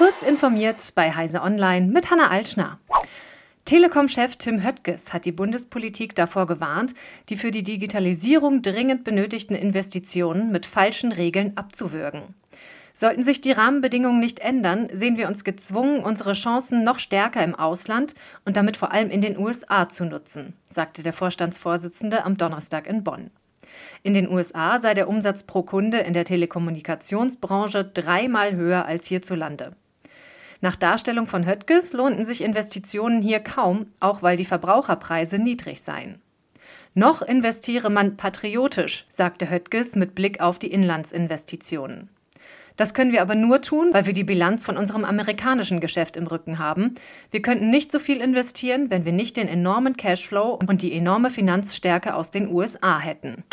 Kurz informiert bei Heise Online mit Hanna Altschner. Telekom-Chef Tim Höttges hat die Bundespolitik davor gewarnt, die für die Digitalisierung dringend benötigten Investitionen mit falschen Regeln abzuwürgen. Sollten sich die Rahmenbedingungen nicht ändern, sehen wir uns gezwungen, unsere Chancen noch stärker im Ausland und damit vor allem in den USA zu nutzen, sagte der Vorstandsvorsitzende am Donnerstag in Bonn. In den USA sei der Umsatz pro Kunde in der Telekommunikationsbranche dreimal höher als hierzulande. Nach Darstellung von Höttges lohnten sich Investitionen hier kaum, auch weil die Verbraucherpreise niedrig seien. Noch investiere man patriotisch, sagte Höttges mit Blick auf die Inlandsinvestitionen. Das können wir aber nur tun, weil wir die Bilanz von unserem amerikanischen Geschäft im Rücken haben. Wir könnten nicht so viel investieren, wenn wir nicht den enormen Cashflow und die enorme Finanzstärke aus den USA hätten.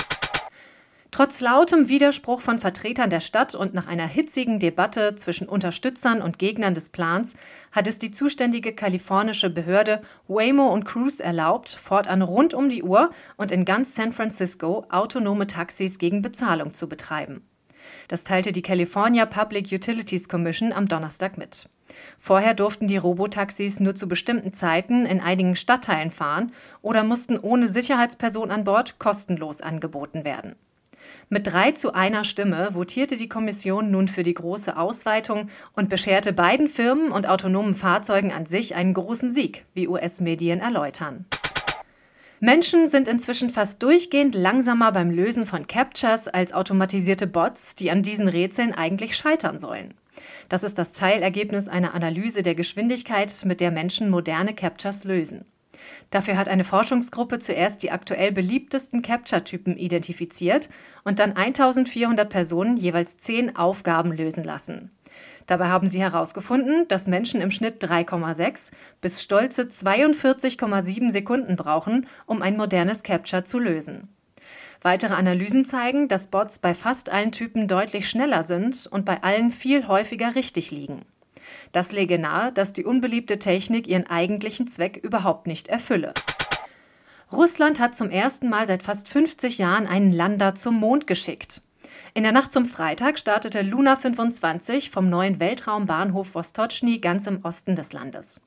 Trotz lautem Widerspruch von Vertretern der Stadt und nach einer hitzigen Debatte zwischen Unterstützern und Gegnern des Plans hat es die zuständige kalifornische Behörde Waymo und Cruise erlaubt, fortan rund um die Uhr und in ganz San Francisco autonome Taxis gegen Bezahlung zu betreiben. Das teilte die California Public Utilities Commission am Donnerstag mit. Vorher durften die Robotaxis nur zu bestimmten Zeiten in einigen Stadtteilen fahren oder mussten ohne Sicherheitsperson an Bord kostenlos angeboten werden. Mit drei zu einer Stimme votierte die Kommission nun für die große Ausweitung und bescherte beiden Firmen und autonomen Fahrzeugen an sich einen großen Sieg, wie US-Medien erläutern. Menschen sind inzwischen fast durchgehend langsamer beim Lösen von Captchas als automatisierte Bots, die an diesen Rätseln eigentlich scheitern sollen. Das ist das Teilergebnis einer Analyse der Geschwindigkeit, mit der Menschen moderne Captchas lösen. Dafür hat eine Forschungsgruppe zuerst die aktuell beliebtesten Capture-Typen identifiziert und dann 1400 Personen jeweils zehn Aufgaben lösen lassen. Dabei haben sie herausgefunden, dass Menschen im Schnitt 3,6 bis stolze 42,7 Sekunden brauchen, um ein modernes Capture zu lösen. Weitere Analysen zeigen, dass Bots bei fast allen Typen deutlich schneller sind und bei allen viel häufiger richtig liegen. Das lege nahe, dass die unbeliebte Technik ihren eigentlichen Zweck überhaupt nicht erfülle. Russland hat zum ersten Mal seit fast 50 Jahren einen Lander zum Mond geschickt. In der Nacht zum Freitag startete Luna 25 vom neuen Weltraumbahnhof Vostochny ganz im Osten des Landes.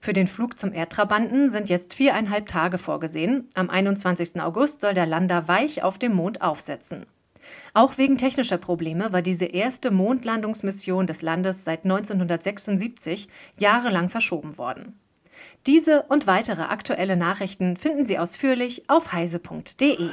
Für den Flug zum Erdtrabanten sind jetzt viereinhalb Tage vorgesehen. Am 21. August soll der Lander weich auf dem Mond aufsetzen. Auch wegen technischer Probleme war diese erste Mondlandungsmission des Landes seit 1976 jahrelang verschoben worden. Diese und weitere aktuelle Nachrichten finden Sie ausführlich auf heise.de.